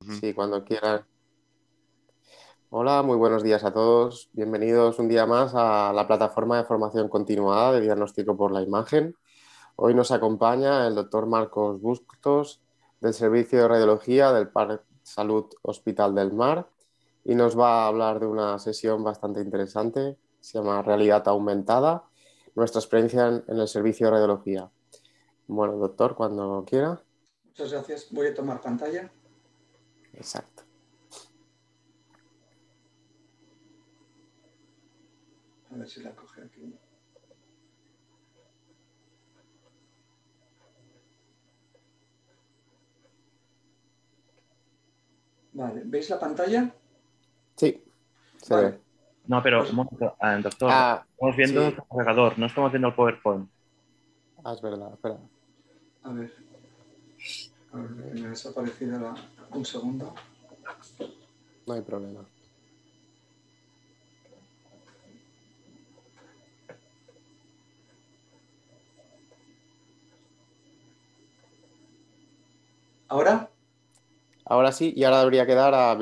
Sí, cuando quieran. Hola, muy buenos días a todos. Bienvenidos un día más a la plataforma de formación continuada de diagnóstico por la imagen. Hoy nos acompaña el doctor Marcos Bustos del Servicio de Radiología del Parque Salud Hospital del Mar y nos va a hablar de una sesión bastante interesante, se llama Realidad Aumentada, nuestra experiencia en, en el Servicio de Radiología. Bueno, doctor, cuando quiera. Muchas gracias. Voy a tomar pantalla. Exacto. A ver si la coge aquí. Vale, ¿veis la pantalla? Sí, se Vale. ve. No, pero un momento, ah, doctor, Ah, estamos viendo sí. el cargador, no estamos viendo el PowerPoint. Ah, es verdad, espera. A ver. A ver, que me ha desaparecido la... un segundo. No hay problema. ¿Ahora? Ahora sí, y ahora debería quedar a,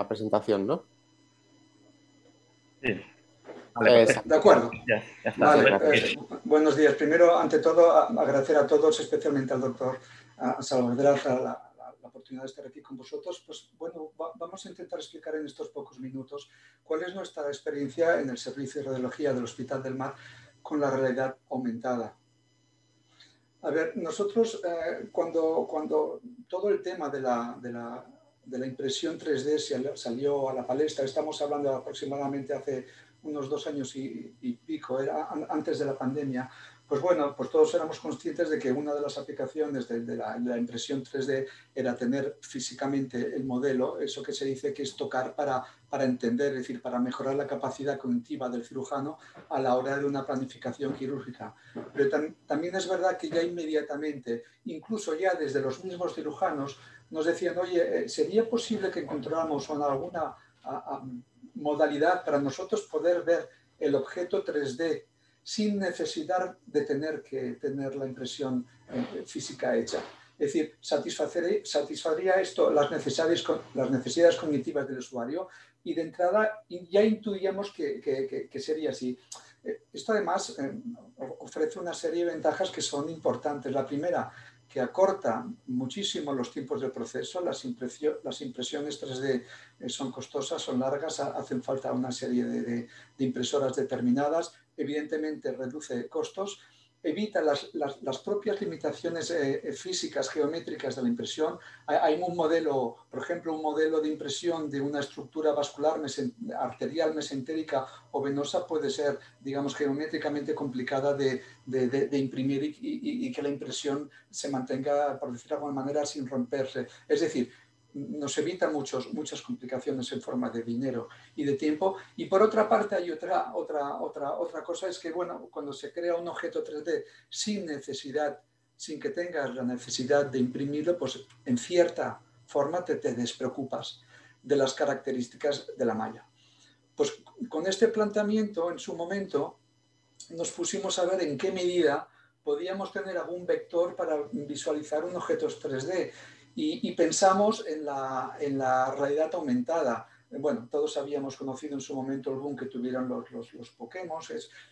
a presentación, ¿no? Sí. Vale, Exacto. De acuerdo. ya, ya está. Vale, gracias. eh, buenos días. Primero, ante todo, a- agradecer a todos, especialmente al doctor a Salvador la oportunidad de estar aquí con vosotros. Pues bueno, va- vamos a intentar explicar en estos pocos minutos cuál es nuestra experiencia en el servicio de radiología del Hospital del Mar con la realidad aumentada. A ver, nosotros eh, cuando, cuando todo el tema de la, de la- de la impresión 3D sal- salió a la palestra, estamos hablando aproximadamente hace unos dos años y, y pico, era an- antes de la pandemia, pues bueno, pues todos éramos conscientes de que una de las aplicaciones de, la, impresión 3D era tener físicamente el modelo, eso que se dice que es tocar para, para entender, es decir, para mejorar la capacidad cognitiva del cirujano a la hora de una planificación quirúrgica. Pero tam- también es verdad que ya inmediatamente, incluso ya desde los mismos cirujanos, nos decían, oye, eh, ¿sería posible que encontráramos alguna modalidad para nosotros poder ver el objeto 3D sin necesidad de tener que tener la impresión eh, física hecha? Es decir, satisfacer- satisfaría esto las necesidades, co- las necesidades cognitivas del usuario y de entrada ya intuíamos que sería así. Eh, Esto además eh, ofrece una serie de ventajas que son importantes. La primera, que acorta muchísimo los tiempos del proceso. Las, impresio- las impresiones 3D eh, son costosas, son largas, ha- hacen falta una serie de, de- de impresoras determinadas. Evidentemente reduce costos, evita las, las- propias limitaciones eh, eh, físicas, geométricas de la impresión. Hay, un modelo, por ejemplo, un modelo de impresión de una estructura vascular mesen- arterial, mesentérica o venosa puede ser, digamos, geométricamente complicada de, de- imprimir y, y- y que la impresión se mantenga, por decirlo de alguna manera, sin romperse. Es decir, nos evita muchos, muchas complicaciones en forma de dinero y de tiempo. Y por otra parte hay otra, otra, otra, otra cosa, es que bueno, cuando se crea un objeto 3D sin necesidad, sin que tengas la necesidad de imprimirlo, pues en cierta forma te, te despreocupas de las características de la malla. Pues con este planteamiento en su momento nos pusimos a ver en qué medida podíamos tener algún vector para visualizar un objeto 3D y, pensamos en la, en la realidad aumentada. Bueno, todos habíamos conocido en su momento el boom que tuvieron los, los, los Pokémon.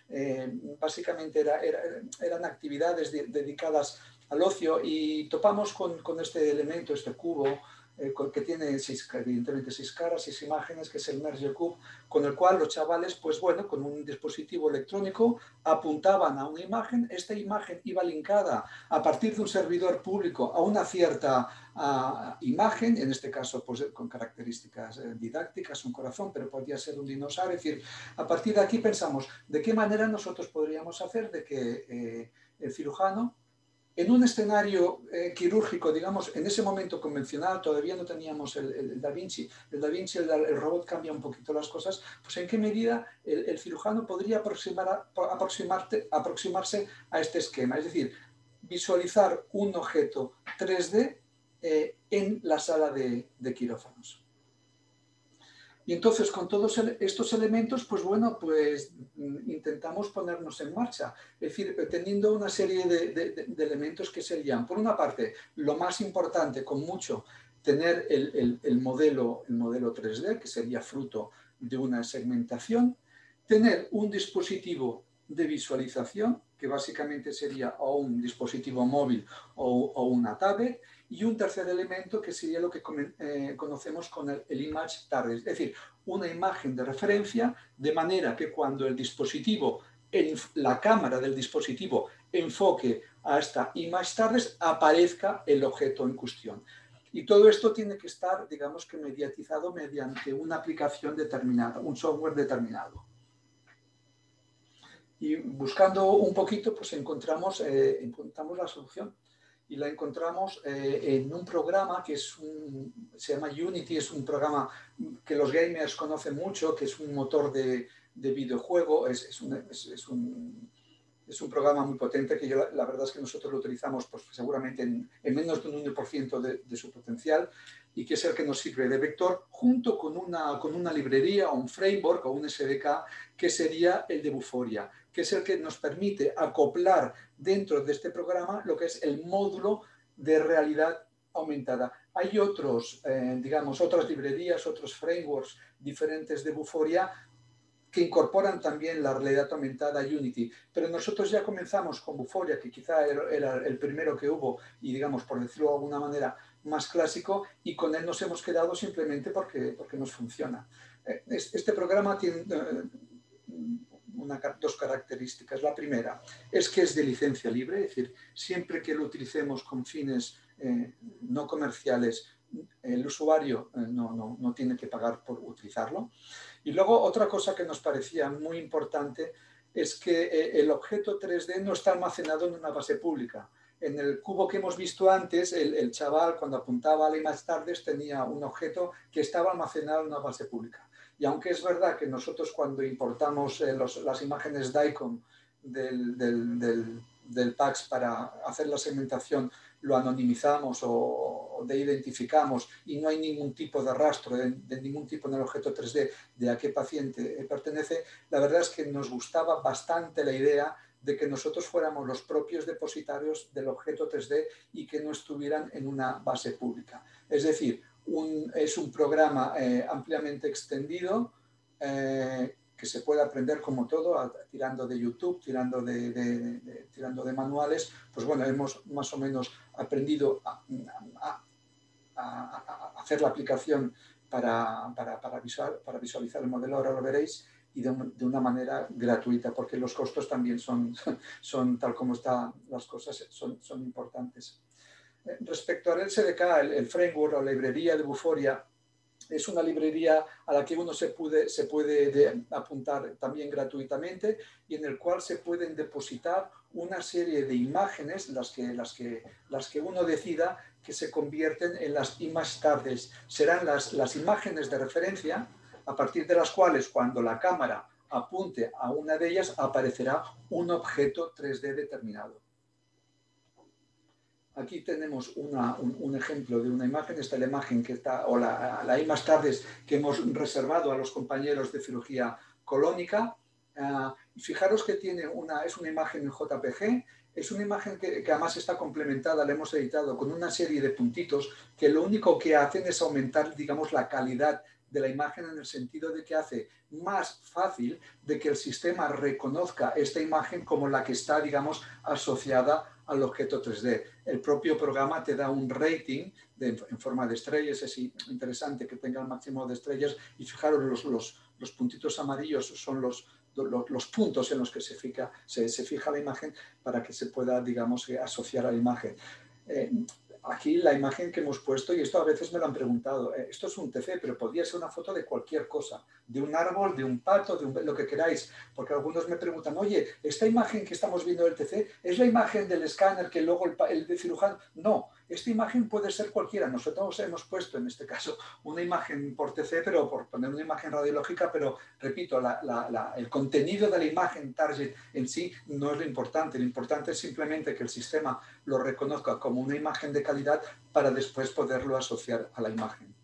Eh, básicamente era, era, eran actividades de, dedicadas al ocio y topamos con, con este elemento, este cubo, eh, que tiene seis, evidentemente seis caras, seis imágenes, que es el Merge Cube, con el cual los chavales, pues bueno, con un dispositivo electrónico apuntaban a una imagen, esta imagen iba linkada a partir de un servidor público a una cierta imagen, en este caso pues, con características eh, didácticas, un corazón, pero podría ser un dinosaurio, es decir, a partir de aquí pensamos de qué manera nosotros podríamos hacer de que eh, el cirujano en un escenario eh, quirúrgico, digamos, en ese momento convencional, todavía no teníamos el, Da Vinci, el Da Vinci, el, robot cambia un poquito las cosas, pues en qué medida el, cirujano podría aproximar aproximarse a este esquema, es decir, visualizar un objeto 3D eh, en la sala de, de quirófanos. Y entonces con todos estos elementos, pues bueno, pues intentamos ponernos en marcha. Es decir, teniendo una serie de, elementos que serían, por una parte, lo más importante, con mucho, tener el, modelo, el modelo 3D, que sería fruto de una segmentación, tener un dispositivo de visualización, que básicamente sería o un dispositivo móvil o, una tablet, y un tercer elemento que sería lo que eh, conocemos con el, image target, es decir, una imagen de referencia, de manera que cuando el dispositivo, la cámara del dispositivo enfoque a esta image target, aparezca el objeto en cuestión. Y todo esto tiene que estar, digamos que mediatizado mediante una aplicación determinada, un software determinado. Y buscando un poquito, pues encontramos, eh, encontramos la solución. Y la encontramos eh, en un programa que es un, se llama Unity, es un programa que los gamers conocen mucho, que es un motor de, de videojuego, es, es, un, es un es un programa muy potente que yo, la, verdad es que nosotros lo utilizamos pues, seguramente en, menos de un 1% de, de, su potencial y que es el que nos sirve de vector junto con una, con una librería o un framework o un SDK que sería el de Buforia, que es el que nos permite acoplar dentro de este programa lo que es el módulo de realidad aumentada. Hay otros, eh, digamos, otras librerías, otros frameworks diferentes de Buforia que incorporan también la realidad aumentada Unity. Pero nosotros ya comenzamos con Buforia, que quizá era el primero que hubo y, digamos, por decirlo de alguna manera, más clásico, y con él nos hemos quedado simplemente porque, porque nos funciona. Eh, este programa tiene eh, dos características. La primera es que es de licencia libre, es decir, siempre que lo utilicemos con fines eh, no comerciales, el usuario no, no, no tiene que pagar por utilizarlo. Y luego otra cosa que nos parecía muy importante es que eh, el objeto 3D no está almacenado en una base pública. En el cubo que hemos visto antes, el, chaval cuando apuntaba a la más tardes tenía un objeto que estaba almacenado en una base pública. Y aunque es verdad que nosotros cuando importamos eh, las imágenes DICOM del, del, del, PAX para hacer la segmentación lo anonimizamos o, de identificamos y no hay ningún tipo de rastro de, ningún tipo en el objeto 3D de a qué paciente pertenece, la verdad es que nos gustaba bastante la idea de que nosotros fuéramos los propios depositarios del objeto 3D y que no estuvieran en una base pública. Es decir, es un programa eh, ampliamente extendido eh, que se puede aprender como todo, tirando de YouTube, tirando de, tirando de manuales, pues bueno, hemos más o menos aprendido a, hacer la aplicación para, para, visualizar el modelo, ahora lo veréis, y de, una manera gratuita, porque los costos también son, son tal como están las cosas, son importantes. Eh, respecto al SDK, el, el framework o librería de Buforia, es una librería a la que uno se puede, puede apuntar también gratuitamente y en el cual se pueden depositar una serie de imágenes, las que uno decida, que se convierten en las image tardes. Serán las, las imágenes de referencia a partir de las cuales cuando la cámara apunte a una de ellas aparecerá un objeto 3D determinado. Aquí tenemos un, ejemplo de una imagen, esta es la imagen que está, o la, la más tardes que hemos reservado a los compañeros de cirugía colónica. Ah, fijaros que tiene una, es una imagen en JPG, es una imagen que, que, además está complementada, la hemos editado con una serie de puntitos que lo único que hacen es aumentar, digamos, la calidad de la imagen en el sentido de que hace más fácil de que el sistema reconozca esta imagen como la que está, digamos, asociada al objeto 3D. El propio programa te da un rating en forma de estrellas, es interesante que tenga el máximo de estrellas y fijaros los, los, los puntitos amarillos son los, los, puntos en los que se fija, se, se, fija la imagen para que se pueda, digamos, asociar a la imagen. Eh, aquí la imagen que hemos puesto, y esto a veces me lo han preguntado, eh, esto es un TC, pero podría ser una foto de cualquier cosa, de un árbol, de un pato, de lo que queráis, porque algunos me preguntan, oye, esta imagen que estamos viendo del TC, ¿es la imagen del escáner que luego el, el cirujano? No, esta imagen puede ser cualquiera. Nosotros hemos puesto en este caso una imagen por TC, pero por poner una imagen radiológica, pero repito, el contenido de la imagen target en sí no es lo importante. Lo importante es simplemente que el sistema lo reconozca como una imagen de calidad para después poderlo asociar a la imagen.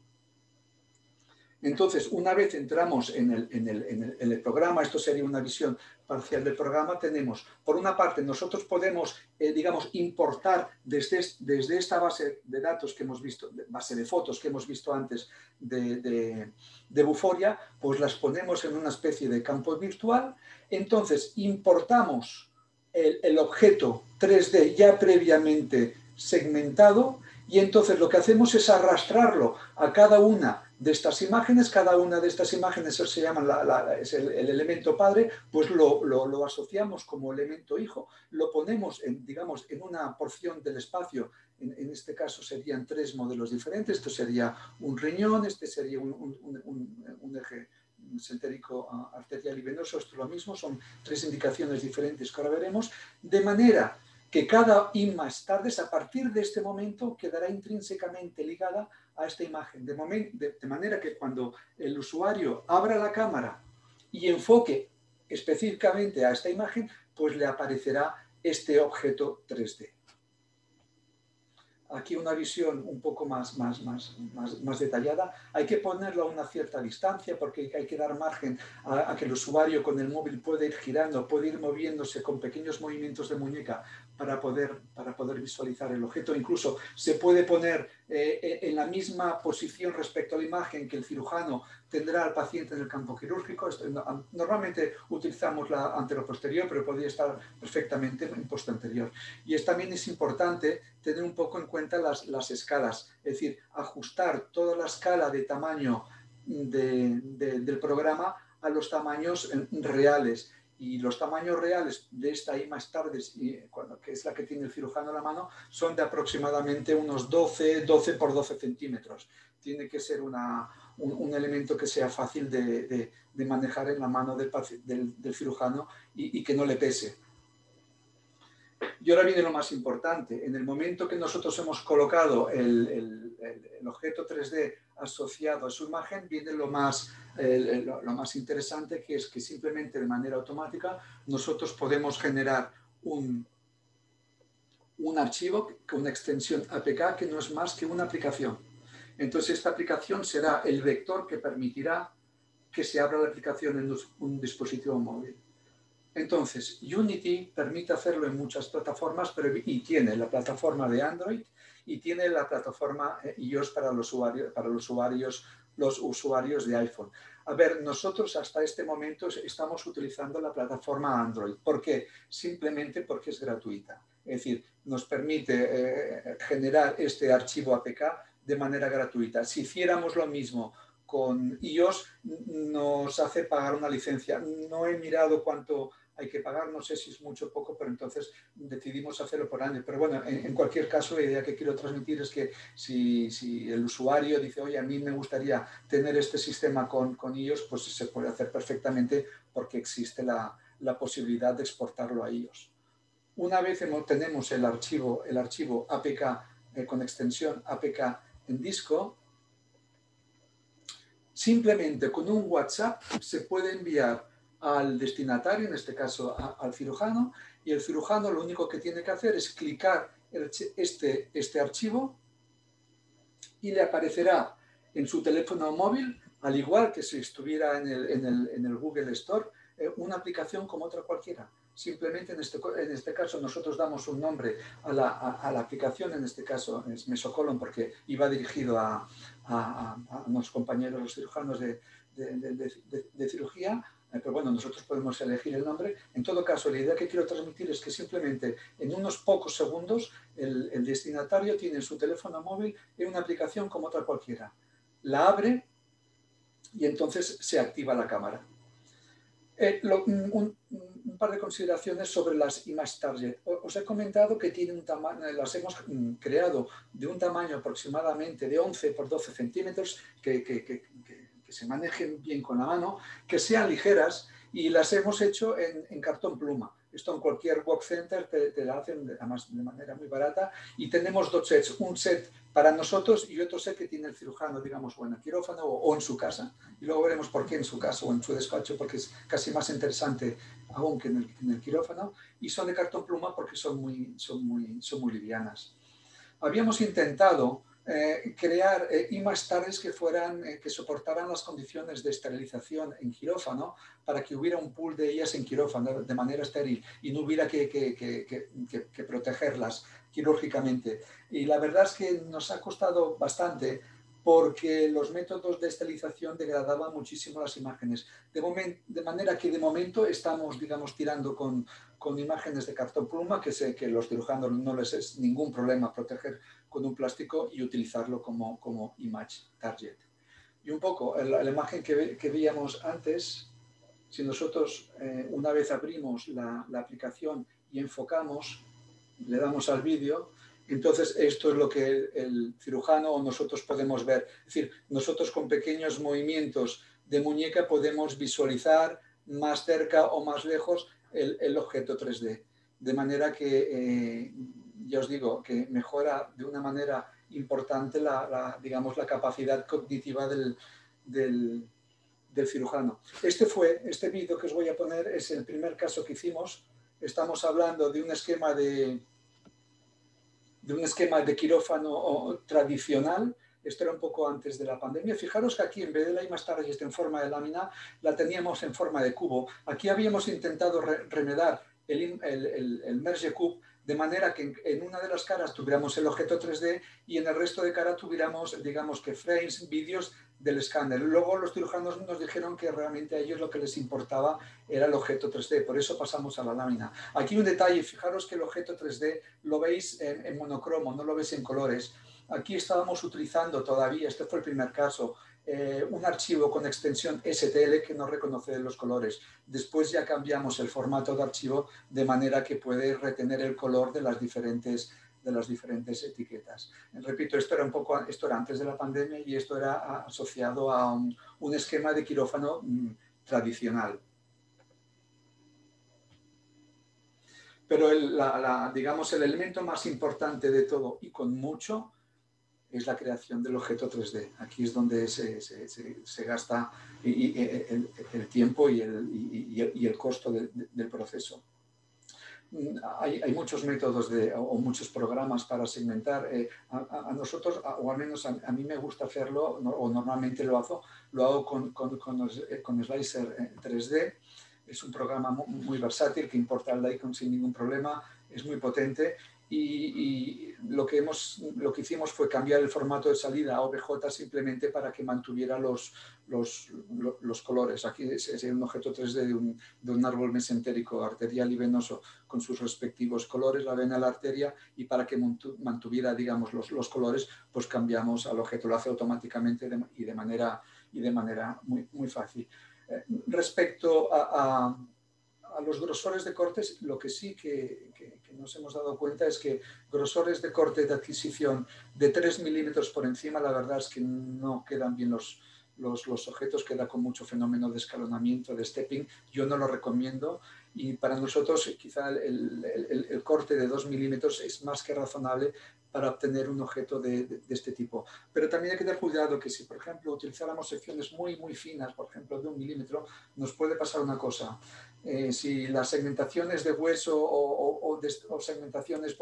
Entonces, una vez entramos en el, programa, esto sería una visión parcial del programa, tenemos, por una parte, nosotros podemos, eh, digamos, importar desde, desde, esta base de datos que hemos visto, base de fotos que hemos visto antes de, de Buforia, pues las ponemos en una especie de campo virtual. Entonces, importamos el objeto 3D ya previamente segmentado y entonces lo que hacemos es arrastrarlo a cada una de estas imágenes, cada una de estas imágenes se llama es el, elemento padre, pues lo, asociamos como elemento hijo, lo ponemos en, digamos, en una porción del espacio, en, este caso serían tres modelos diferentes, esto sería un riñón, este sería un, eje sentérico arterial y venoso, esto es lo mismo, son tres indicaciones diferentes que ahora veremos, de manera que cada I más tardes, a partir de este momento, quedará intrínsecamente ligada a esta imagen, de, manera que cuando el usuario abra la cámara y enfoque específicamente a esta imagen, pues le aparecerá este objeto 3D aquí una visión un poco más, más, más, más, detallada, hay que ponerlo a una cierta distancia porque hay que dar margen a, que el usuario con el móvil pueda ir girando, puede ir moviéndose con pequeños movimientos de muñeca para poder, para poder visualizar el objeto. Incluso se puede poner eh, en la misma posición respecto a la imagen que el cirujano tendrá al paciente en el campo quirúrgico. normalmente utilizamos la anteroposterior, pero podría estar perfectamente en posterior. Y también es importante tener un poco en cuenta las, las escalas, es decir, ajustar toda la escala de tamaño del programa a los tamaños reales y los tamaños reales de esta I más tarde, que es la que tiene el cirujano en la mano, son de aproximadamente unos 12, 12 por 12 centímetros. Tiene que ser una, un, elemento que sea fácil de, de, manejar en la mano del, del, cirujano y, y, que no le pese. Y ahora viene lo más importante. En el momento que nosotros hemos colocado el, objeto 3D asociado a su imagen, viene lo más, lo, más interesante, que es que simplemente de manera automática nosotros podemos generar un, un archivo con una extensión APK que no es más que una aplicación. Entonces esta aplicación será el vector que permitirá que se abra la aplicación en un dispositivo móvil. Entonces, Unity permite hacerlo en muchas plataformas, pero y tiene la plataforma de Android y tiene la plataforma eh, iOS para los usuarios, para los usuarios, los usuarios de iPhone. A ver, nosotros hasta este momento estamos utilizando la plataforma Android. ¿Por qué? Simplemente porque es gratuita. Es decir, nos permite eh, generar este archivo APK de manera gratuita. Si hiciéramos lo mismo con iOS, nos hace pagar una licencia. No he mirado cuánto hay que pagar, no sé si es mucho o poco, pero entonces decidimos hacerlo por año. Pero bueno, en, cualquier caso, la idea que quiero transmitir es que si, el usuario dice, oye, a mí me gustaría tener este sistema con, con ellos, pues se puede hacer perfectamente porque existe la, la posibilidad de exportarlo a ellos. Una vez tenemos el archivo, el archivo APK eh, con extensión APK en disco, simplemente con un WhatsApp se puede enviar al destinatario, en este caso al cirujano, y el cirujano lo único que tiene que hacer es clicar este, este archivo y le aparecerá en su teléfono móvil, al igual que si estuviera en el, en el, Google Store, eh, una aplicación como otra cualquiera. Simplemente en este, en este caso nosotros damos un nombre a la, a, la aplicación, en este caso es Mesocolon porque iba dirigido a, a, a unos compañeros, los cirujanos de, de cirugía, pero bueno, nosotros podemos elegir el nombre. En todo caso, la idea que quiero transmitir es que simplemente en unos pocos segundos el, destinatario tiene su teléfono móvil en una aplicación como otra cualquiera. La abre y entonces se activa la cámara. Eh, un, par de consideraciones sobre las image target. Os he comentado que tiene un tamaño, las hemos mm, creado de un tamaño aproximadamente de 11 por 12 centímetros, que se manejen bien con la mano, que sean ligeras y las hemos hecho en, cartón pluma. Esto en cualquier work center te, la hacen además de manera muy barata y tenemos dos sets, un set para nosotros y otro set que tiene el cirujano, digamos, o en el quirófano o, en su casa. Y luego veremos por qué en su casa o en su despacho, porque es casi más interesante aún que en el, en el quirófano. Y son de cartón pluma porque son muy, son muy, son muy livianas. Habíamos intentado eh, crear eh, imastares que fueran, eh, que soportaran las condiciones de esterilización en quirófano para que hubiera un pool de ellas en quirófano de manera estéril y no hubiera que, que, que, que protegerlas quirúrgicamente. Y la verdad es que nos ha costado bastante porque los métodos de esterilización degradaban muchísimo las imágenes. De, de manera que de momento estamos, digamos, tirando con, con imágenes de cartón pluma, que sé que los cirujanos no les es ningún problema proteger con un plástico y utilizarlo como, como image target. Y un poco, la, la imagen que, que, veíamos antes, si nosotros eh, una vez abrimos la, la aplicación y enfocamos, le damos al vídeo, entonces, esto es lo que el, cirujano o nosotros podemos ver. Es decir, nosotros con pequeños movimientos de muñeca podemos visualizar más cerca o más lejos el, objeto 3D. De manera que, eh, ya os digo, que mejora de una manera importante la, digamos, la capacidad cognitiva del, del, del cirujano. Este fue, este vídeo que os voy a poner es el primer caso que hicimos. Estamos hablando de un esquema de de un esquema de quirófano tradicional. Esto era un poco antes de la pandemia. Fijaros que aquí, en vez de la esté en forma de lámina, la teníamos en forma de cubo. Aquí habíamos intentado remedar el, Merge Cube de manera que en, una de las caras tuviéramos el objeto 3D y en el resto de cara tuviéramos, digamos que frames, vídeos del escáner. Luego los cirujanos nos dijeron que realmente a ellos lo que les importaba era el objeto 3D, por eso pasamos a la lámina. Aquí un detalle, fijaros que el objeto 3D lo veis en, monocromo, no lo veis en colores. Aquí estábamos utilizando todavía, este fue el primer caso, eh, un archivo con extensión STL que no reconoce los colores. Después ya cambiamos el formato de archivo de manera que puede retener el color de las diferentes de las diferentes etiquetas. Repito, esto era un poco, esto era antes de la pandemia y esto era asociado a un, esquema de quirófano mm, tradicional. Pero el, digamos, el elemento más importante de todo y con mucho es la creación del objeto 3D. Aquí es donde se, gasta el, tiempo y el, costo del proceso hay, hay, muchos métodos de, o muchos programas para segmentar. Eh, a, nosotros, o al menos a, mí me gusta hacerlo, o normalmente lo hago, lo hago con, con, con, con Slicer 3D. Es un programa muy, versátil que importa el icon sin ningún problema, es muy potente y, lo, que hemos, lo que hicimos fue cambiar el formato de salida a OBJ simplemente para que mantuviera los, los, los colores. Aquí es, un objeto 3D de un, de un, árbol mesentérico arterial y venoso con sus respectivos colores, la vena, la arteria, y para que mantuviera, digamos, los, los colores, pues cambiamos al objeto, lo hace automáticamente y de manera, y de manera muy, muy fácil. Eh, respecto a a los grosores de cortes, lo que sí que, nos hemos dado cuenta es que grosores de corte de adquisición de 3 milímetros por encima, la verdad es que no quedan bien los, los, los, objetos, queda con mucho fenómeno de escalonamiento, de stepping. Yo no lo recomiendo y para nosotros quizá el, el, el corte de 2 milímetros es más que razonable para obtener un objeto de, de, este tipo. Pero también hay que tener cuidado que si, por ejemplo, utilizáramos secciones muy, muy finas, por ejemplo, de un milímetro, nos puede pasar una cosa. Eh, si las segmentaciones de hueso o, o, de, o, segmentaciones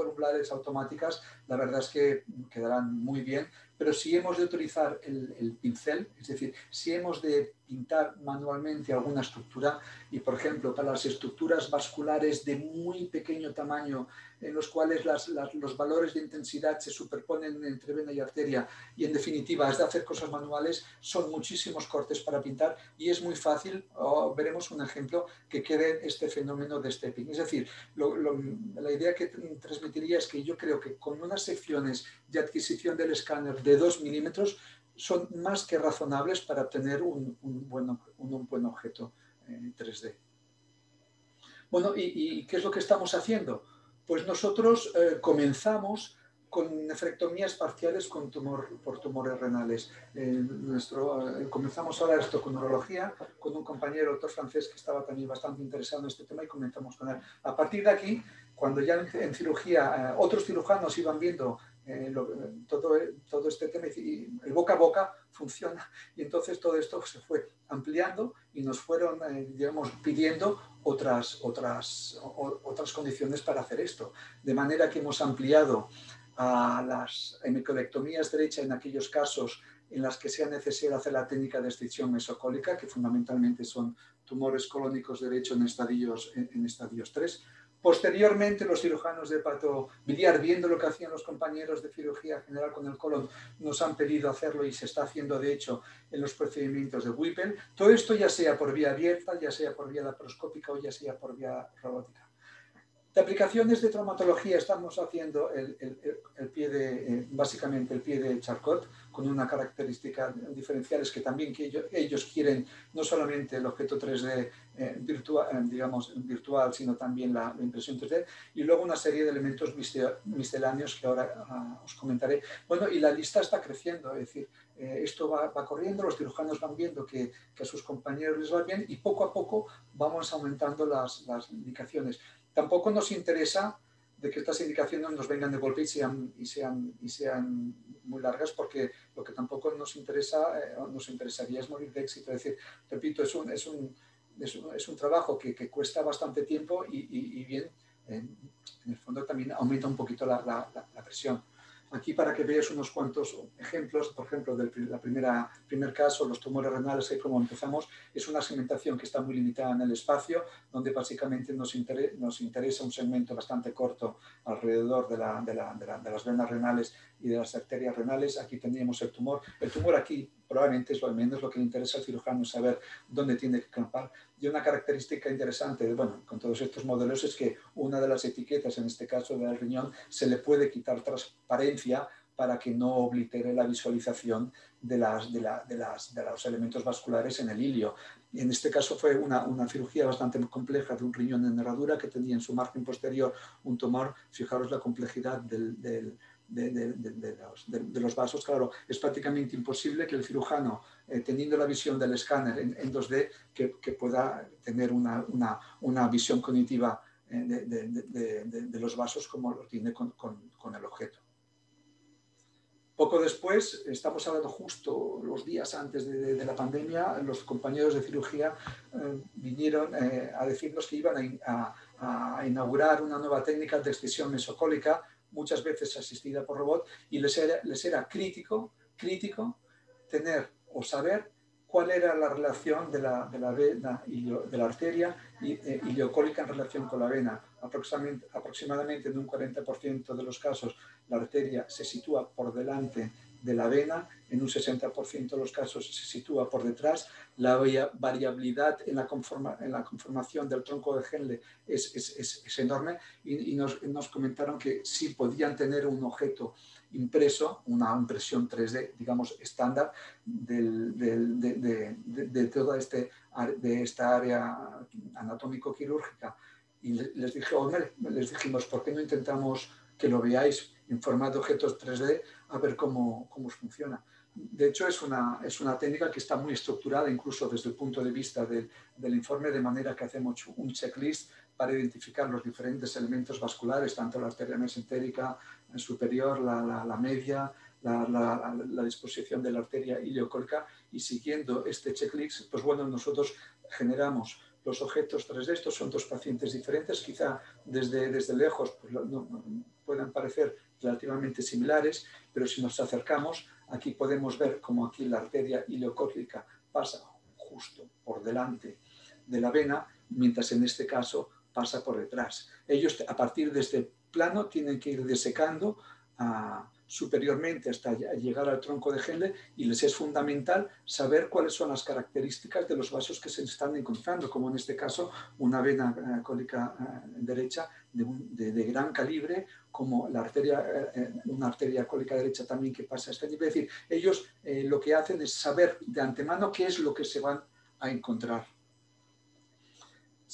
automáticas, la verdad es que quedarán muy bien, pero si hemos de utilizar el, el, pincel, es decir, si hemos de pintar manualmente alguna estructura y, por ejemplo, para las estructuras vasculares de muy pequeño tamaño, en los cuales los valores de intensidad se superponen entre vena y arteria y, en definitiva, es de hacer cosas manuales, son muchísimos cortes para pintar y es muy fácil, veremos un ejemplo, que quede este fenómeno de stepping. Es decir, la idea que transmitiría es que yo creo que con unas secciones de adquisición del escáner de 2 milímetros son más que razonables para obtener un, un, un, buen, objeto en 3D. Bueno, ¿y, ¿y, qué es lo que estamos haciendo? Pues nosotros eh, comenzamos con nefrectomías parciales por tumores renales. Eh, nuestro, eh, comenzamos ahora esto con neurología, con un compañero, doctor francés, que estaba también bastante interesado en este tema y comenzamos con él. A partir de aquí, cuando ya en, en cirugía eh, otros cirujanos iban viendo todo, todo este tema, y el boca a boca funciona, y entonces todo esto se fue ampliando y nos fueron, eh, digamos, pidiendo otras, otras, otras condiciones para hacer esto. De manera que hemos ampliado a las hemicolectomías derecha en aquellos casos en las que sea necesario hacer la técnica de extinción mesocólica, que fundamentalmente son tumores colónicos derechos en estadios, en estadios 3. Posteriormente, los cirujanos de biliar, viendo lo que hacían los compañeros de cirugía general con el colon, nos han pedido hacerlo y se está haciendo, de hecho, en los procedimientos de Whipple. Todo esto ya sea por vía abierta, ya sea por vía laparoscópica o ya sea por vía robótica. De aplicaciones de traumatología estamos haciendo el, pie de, eh, básicamente el pie de Charcot con una característica diferencial es que también que ellos, quieren no solamente el objeto 3D eh, virtual, eh, digamos, virtual, sino también la, impresión 3D y luego una serie de elementos misceláneos que ahora ah, os comentaré. Bueno, y la lista está creciendo, es decir, esto va, corriendo, los cirujanos van viendo que, a sus compañeros les va bien y poco a poco vamos aumentando las indicaciones. Tampoco nos interesa de que estas indicaciones nos vengan de golpe y sean, y sean, y sean muy largas, porque lo que tampoco nos interesa, eh, nos interesaría es morir de éxito. Es decir, repito, es un, es un, es un, trabajo que, que, cuesta bastante tiempo y, y, bien, en, el fondo también aumenta un poquito la, la, la presión. Aquí para que veáis unos cuantos ejemplos, por ejemplo, del primer caso, los tumores renales, ahí como empezamos, es una segmentación que está muy limitada en el espacio, donde básicamente nos, interesa un segmento bastante corto alrededor de, de, la, de, las venas renales y de las arterias renales. Aquí teníamos el tumor. El tumor aquí probablemente es lo menos lo que le interesa al cirujano saber dónde tiene que clampar. Y una característica interesante, bueno, con todos estos modelos es que una de las etiquetas, en este caso del riñón, se le puede quitar transparencia para que no oblitere la visualización de, las, de, las, de los elementos vasculares en el hilio. Y en este caso fue una, una, cirugía bastante compleja de un riñón en herradura que tenía en su margen posterior un tumor. Fijaros la complejidad del de, los, vasos, claro, es prácticamente imposible que el cirujano, eh, teniendo la visión del escáner en, 2D, que, pueda tener una, una, una visión cognitiva eh, de, los vasos como lo tiene con, con, el objeto. Poco después, estamos hablando justo los días antes de, la pandemia, los compañeros de cirugía eh, vinieron a decirnos que iban a, a, inaugurar una nueva técnica de excisión mesocólica muchas veces asistida por robot, y les era, les era crítico, crítico tener o saber cuál era la relación de la, de la vena, de la arteria eh, ileocólica en relación con la vena. Aproximadamente, aproximadamente en un 40% de los casos la arteria se sitúa por delante de la vena, en un 60% de los casos se sitúa por detrás. La variabilidad en la, en la conformación del tronco de Henle es, es, es, enorme y, nos, nos, comentaron que si podían tener un objeto impreso, una impresión 3D, digamos, estándar del, de, de, de, toda este, de esta área anatómico-quirúrgica. Y les, dije, les dijimos, ¿por qué no intentamos que lo veáis en formato de objetos 3D a ver cómo, cómo funciona. De hecho, es una, es una técnica que está muy estructurada, incluso desde el punto de vista del informe, de manera que hacemos un checklist para identificar los diferentes elementos vasculares, tanto la arteria mesentérica superior, la, la, media, la, la, disposición de la arteria ileocólica y siguiendo este checklist, pues bueno, nosotros generamos los objetos 3D, estos son dos pacientes diferentes, quizá desde, desde lejos pues, no, puedan parecer relativamente similares, pero si nos acercamos, aquí podemos ver cómo aquí la arteria ileocórdica pasa justo por delante de la vena, mientras en este caso pasa por detrás. Ellos a partir de este plano tienen que ir desecando a, superiormente hasta llegar al tronco de Henle y les es fundamental saber cuáles son las características de los vasos que se están encontrando, como en este caso una vena eh, cólica eh, derecha de, gran calibre, como la arteria, eh, una arteria cólica derecha también que pasa a este nivel. Es decir, ellos lo que hacen es saber de antemano qué es lo que se van a encontrar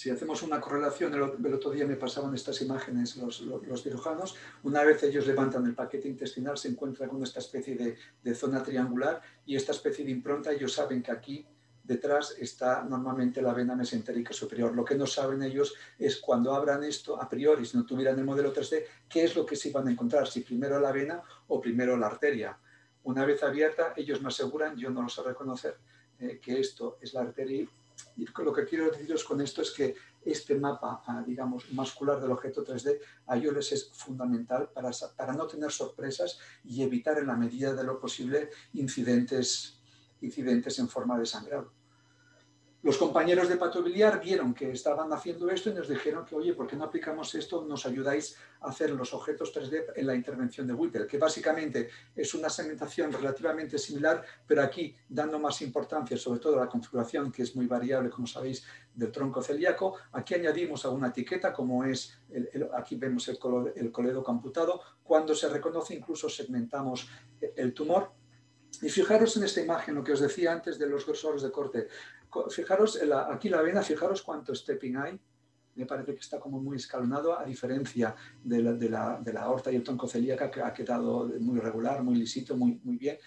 si hacemos una correlación, el, otro día me pasaban estas imágenes los, los, cirujanos, una vez ellos levantan el paquete intestinal se encuentran con esta especie de, zona triangular y esta especie de impronta, ellos saben que aquí detrás está normalmente la vena mesentérica superior. Lo que no saben ellos es cuando abran esto, a priori, si no tuvieran el modelo 3D, qué es lo que se van a encontrar, si primero la vena o primero la arteria. Una vez abierta, ellos me aseguran, yo no lo sé reconocer, eh, que esto es la arteria lo que quiero deciros con esto es que este mapa, ah, digamos, muscular del objeto 3D, a ellos les es fundamental para, para no tener sorpresas y evitar en la medida de lo posible incidentes, incidentes en forma de sangrado. Los compañeros de patobiliar vieron que estaban haciendo esto y nos dijeron que, oye, ¿por qué no aplicamos esto? Nos ayudáis a hacer los objetos 3D en la intervención de Whipple, que básicamente es una segmentación relativamente similar, pero aquí dando más importancia sobre todo a la configuración, que es muy variable, como sabéis, del tronco celíaco. Aquí añadimos alguna etiqueta, como es, aquí vemos el, el coledo computado. Cuando se reconoce, incluso segmentamos el tumor. Y fijaros en esta imagen, lo que os decía antes de los grosores de corte fijaros, aquí la vena, fijaros cuánto stepping hay. Me parece que está como muy escalonado, a diferencia de la, de la, de la aorta y el tronco celíaca, que ha quedado muy regular, muy lisito, muy, muy bien.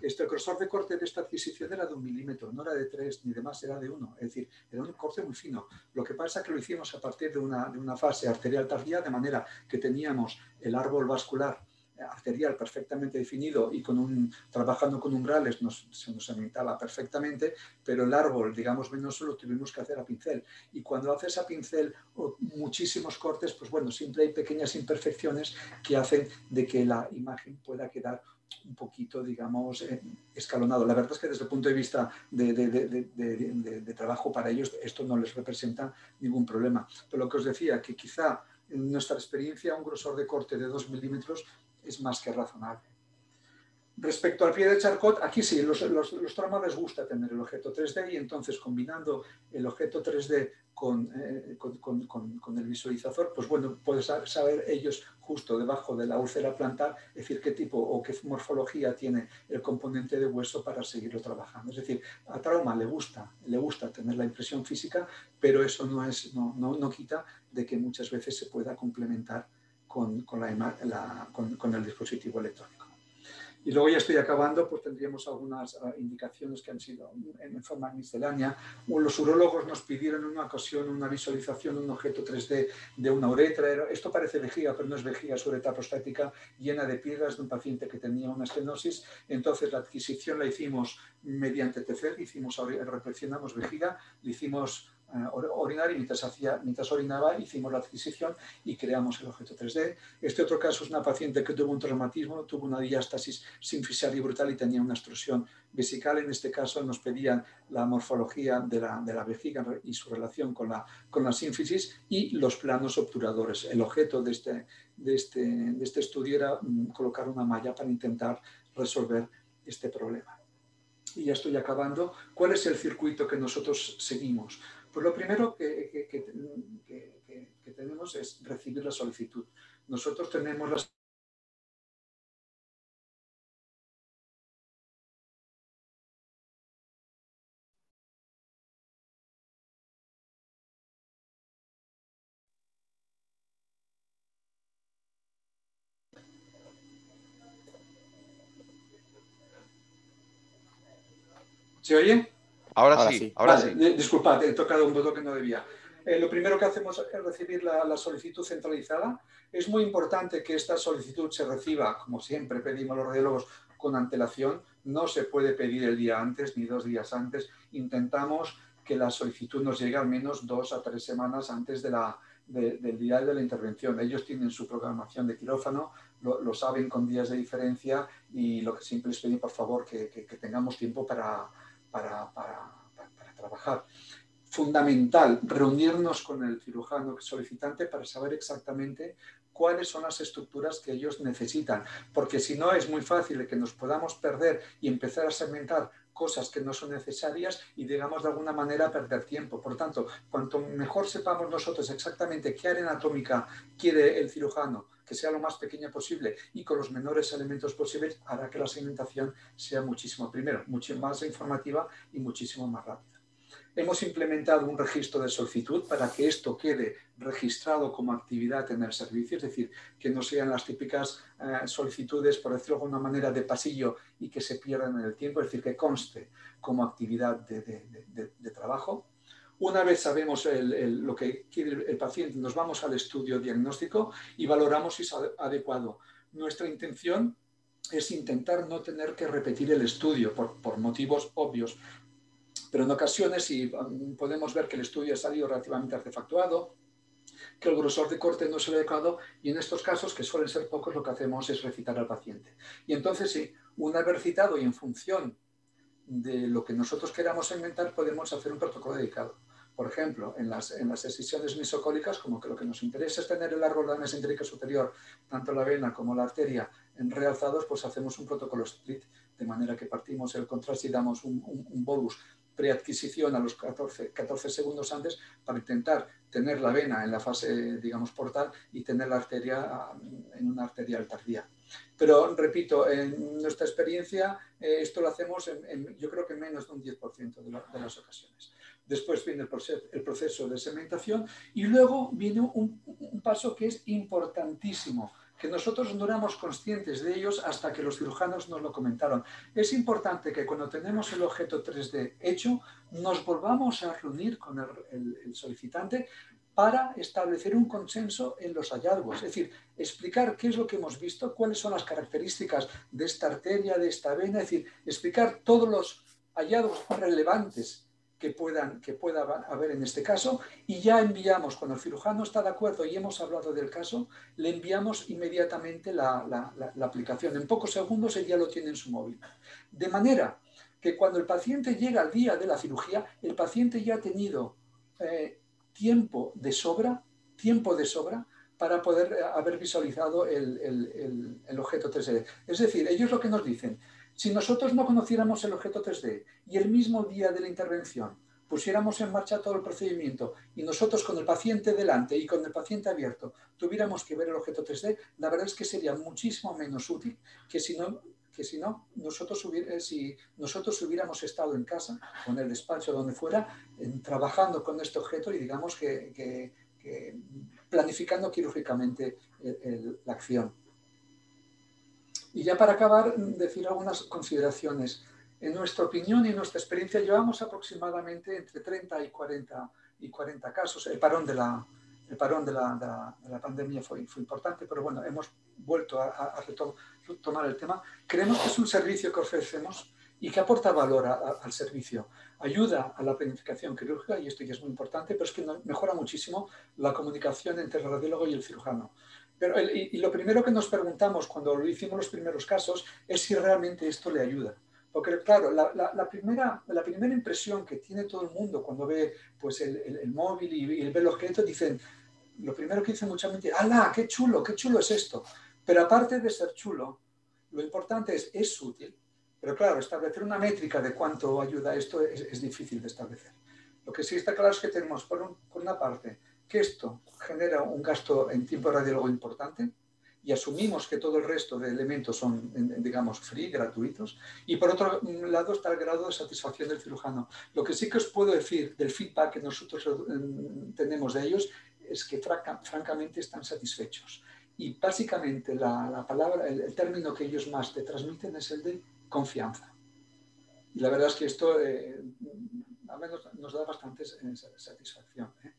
Este, el grosor de corte de esta adquisición era de un milímetro, no era de tres ni demás, era de uno. Es decir, era un corte muy fino. Lo que pasa es que lo hicimos a partir de una, de una fase arterial tardía, de manera que teníamos el árbol vascular arterial perfectamente definido y con un, trabajando con umbrales nos, se nos alimentaba perfectamente, pero el árbol, digamos, venoso lo tuvimos que hacer a pincel. Y cuando haces a pincel muchísimos cortes, pues bueno, siempre hay pequeñas imperfecciones que hacen de que la imagen pueda quedar un poquito, digamos, eh, escalonado. La verdad es que desde el punto de vista de, de, de, trabajo para ellos esto no les representa ningún problema. Pero lo que os decía, que quizá en nuestra experiencia un grosor de corte de 2 milímetros es más que razonable. Respecto al pie de charcot, aquí sí, los, los, los les gusta tener el objeto 3D y entonces combinando el objeto 3D con, eh, con, con, con, el visualizador, pues bueno, puedes saber ellos justo debajo de la úlcera plantar, es decir, qué tipo o qué morfología tiene el componente de hueso para seguirlo trabajando. Es decir, a trauma le gusta, le gusta tener la impresión física, pero eso no, es, no, no, no quita de que muchas veces se pueda complementar con, con, la, con, con el dispositivo electrónico. Y luego ya estoy acabando, pues tendríamos algunas uh, indicaciones que han sido en forma miscelánea. Los urólogos nos pidieron en una ocasión una visualización de un objeto 3D de una uretra. Esto parece vejiga, pero no es vejiga, es uretra prostática llena de piedras de un paciente que tenía una estenosis. Entonces la adquisición la hicimos mediante TCR, hicimos, reflexionamos vejiga, le hicimos orinar y mientras, hacía, mientras orinaba hicimos la adquisición y creamos el objeto 3D. Este otro caso es una paciente que tuvo un traumatismo, tuvo una diástasis sin y brutal y tenía una extrusión vesical. En este caso nos pedían la morfología de la, de la vejiga y su relación con la, con la sínfisis y los planos obturadores. El objeto de este, de este, de este estudio era mm, colocar una malla para intentar resolver este problema. Y ya estoy acabando. ¿Cuál es el circuito que nosotros seguimos? Pues lo primero que, tenemos es recibir la solicitud. Nosotros tenemos las ¿Se oye? Ahora, sí, ahora sí. Disculpad, he tocado un botón que no debía. Eh, lo primero que hacemos es recibir la, solicitud centralizada. Es muy importante que esta solicitud se reciba, como siempre pedimos los radiólogos, con antelación. No se puede pedir el día antes ni dos días antes. Intentamos que la solicitud nos llegue al menos dos a tres semanas antes de la, del día de la intervención. Ellos tienen su programación de quirófano, lo, saben con días de diferencia y lo que siempre les pedimos, por favor, que tengamos tiempo para para, trabajar. Fundamental reunirnos con el cirujano solicitante para saber exactamente cuáles son las estructuras que ellos necesitan, porque si no es muy fácil que nos podamos perder y empezar a segmentar cosas que no son necesarias y digamos de alguna manera perder tiempo. Por tanto, cuanto mejor sepamos nosotros exactamente qué área anatómica quiere el cirujano, que sea lo más pequeña posible y con los menores elementos posibles, hará que la segmentación sea muchísimo, primero, mucho más informativa y muchísimo más rápida. Hemos implementado un registro de solicitud para que esto quede registrado como actividad en el servicio, es decir, que no sean las típicas eh, solicitudes, por decirlo de alguna manera, de pasillo y que se pierdan en el tiempo, es decir, que conste como actividad de trabajo. Una vez sabemos lo que quiere el paciente, nos vamos al estudio diagnóstico y valoramos si es adecuado. Nuestra intención es intentar no tener que repetir el estudio por, motivos obvios. pero en ocasiones si podemos ver que el estudio ha salido relativamente artefactuado, que el grosor de corte no es el adecuado y en estos casos, que suelen ser pocos, lo que hacemos es recitar al paciente. Y entonces, sí, una vez recitado y en función de lo que nosotros queramos inventar, podemos hacer un protocolo dedicado. Por ejemplo, en las, en las excisiones misocólicas, como que lo que nos interesa es tener el árbol de la mesentérica superior, tanto la vena como la arteria, en realzados, pues hacemos un protocolo split, de manera que partimos el contraste y damos un, un bolus preadquisición a los 14, 14 segundos antes para intentar tener la vena en la fase, digamos, portal y tener la arteria en una arteria tardía. Pero, repito, en nuestra experiencia eh, esto lo hacemos, en, yo creo que en menos de un 10% de, de, las ocasiones. Después viene el proceso, de segmentación y luego viene un paso que es importantísimo, que nosotros no éramos conscientes de ellos hasta que los cirujanos nos lo comentaron. Es importante que cuando tenemos el objeto 3D hecho, nos volvamos a reunir con el, solicitante para establecer un consenso en los hallazgos, es decir, explicar qué es lo que hemos visto, cuáles son las características de esta arteria, de esta vena, es decir, explicar todos los hallazgos relevantes que, puedan, que pueda haber en este caso y ya enviamos, cuando el cirujano está de acuerdo y hemos hablado del caso, le enviamos inmediatamente la, la, aplicación. En pocos segundos él ya lo tiene en su móvil. De manera que cuando el paciente llega al día de la cirugía, el paciente ya ha tenido eh, tiempo de sobra, tiempo de sobra para poder eh, haber visualizado el, el, el, el, objeto 3D. Es decir, ellos lo que nos dicen, si nosotros no conociéramos el objeto 3D y el mismo día de la intervención pusiéramos en marcha todo el procedimiento y nosotros con el paciente delante y con el paciente abierto tuviéramos que ver el objeto 3D, la verdad es que sería muchísimo menos útil que si no, que si no nosotros, eh, si nosotros hubiéramos estado en casa o en el despacho donde fuera trabajando con este objeto y digamos que, planificando quirúrgicamente la acción. Y ya para acabar, decir algunas consideraciones. En nuestra opinión y nuestra experiencia llevamos aproximadamente entre 30 y 40, y 40 casos. El parón de la, el parón de la, de la, de la pandemia fue, importante, pero bueno, hemos vuelto a, a, retomar el tema. Creemos que es un servicio que ofrecemos y que aporta valor al servicio. Ayuda a la planificación quirúrgica, y esto ya es muy importante, pero es que mejora muchísimo la comunicación entre el radiólogo y el cirujano. Pero, y, y lo primero que nos preguntamos cuando lo hicimos los primeros casos es si realmente esto le ayuda. Porque, claro, la, la, la, primera, la primera impresión que tiene todo el mundo cuando ve pues, el, el, el móvil y, y, ve el objeto, dicen, lo primero que dice mucha gente, ¡hala, qué chulo, qué chulo es esto! Pero aparte de ser chulo, lo importante es, ¿es útil? Pero claro, establecer una métrica de cuánto ayuda esto es, es difícil de establecer. Lo que sí está claro es que tenemos, por, un, por una parte, que esto genera un gasto en tiempo radiólogo importante y asumimos que todo el resto de elementos son, digamos, free, gratuitos. Y por otro lado está el grado de satisfacción del cirujano. Lo que sí que os puedo decir del feedback que nosotros eh, tenemos de ellos es que francamente están satisfechos. Y básicamente la, la palabra, el, el, término que ellos más te transmiten es el de confianza. Y la verdad es que esto eh, menos nos da bastante eh, satisfacción. ¿eh?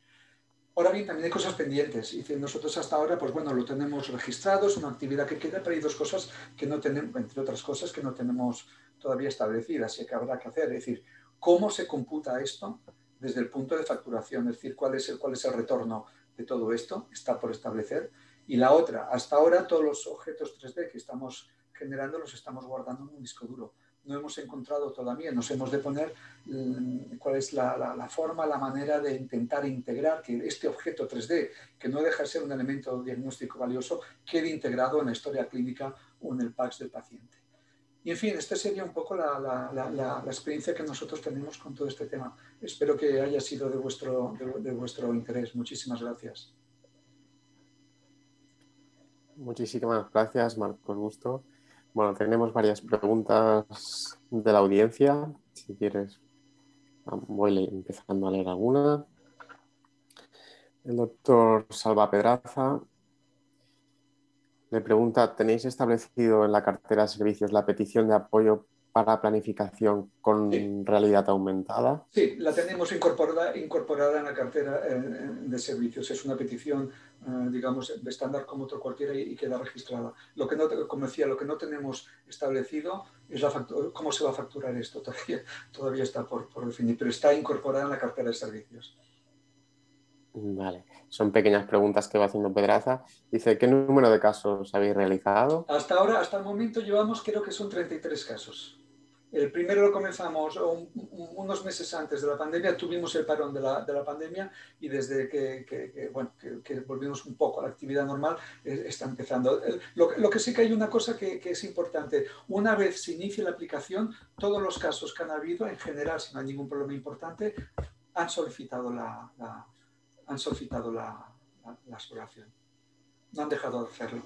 Ahora bien, también hay cosas pendientes. Y nosotros hasta ahora, pues bueno, lo tenemos registrado, es una actividad que queda, pero hay dos cosas que no tenemos, entre otras cosas, que no tenemos todavía establecidas y que habrá que hacer. Es decir, ¿cómo se computa esto desde el punto de facturación? Es decir, ¿cuál es el, cuál es el retorno de todo esto? Está por establecer. Y la otra, hasta ahora todos los objetos 3D que estamos generando los estamos guardando en un disco duro no hemos encontrado todavía, nos hemos de poner mm, cuál es la, forma, la manera de intentar integrar que este objeto 3D, que no deja de ser un elemento diagnóstico valioso, quede integrado en la historia clínica o en el PAX del paciente. Y en fin, esta sería un poco la, la, experiencia que nosotros tenemos con todo este tema. Espero que haya sido de vuestro, de, de vuestro interés. Muchísimas gracias. Muchísimas gracias, Marcos Gusto. Bueno, tenemos varias preguntas de la audiencia. Si quieres, voy empezando a leer alguna. El doctor Salva Pedraza le pregunta, ¿tenéis establecido en la cartera de servicios la petición de apoyo para planificación con realidad aumentada? Sí, la tenemos incorporada, incorporada en la cartera de servicios. Es una petición, eh, digamos, de estándar como otro cualquiera y, queda registrada. Lo que no, como decía, lo que no tenemos establecido es la cómo se va a facturar esto. Todavía, todavía está por, por definir, pero está incorporada en la cartera de servicios. Vale, son pequeñas preguntas que va haciendo Pedraza. Dice, ¿qué número de casos habéis realizado? Hasta ahora, hasta el momento llevamos, creo que son 33 casos. El primero lo comenzamos unos meses antes de la pandemia, tuvimos el parón de la, de la pandemia y desde que, bueno, que, volvimos un poco a la actividad normal, eh, está empezando. Lo, que sí que hay una cosa que, es importante, una vez se inicia la aplicación, todos los casos que han habido, en general, si no hay ningún problema importante, han solicitado la, han solicitado la, la exploración. No han dejado de hacerlo.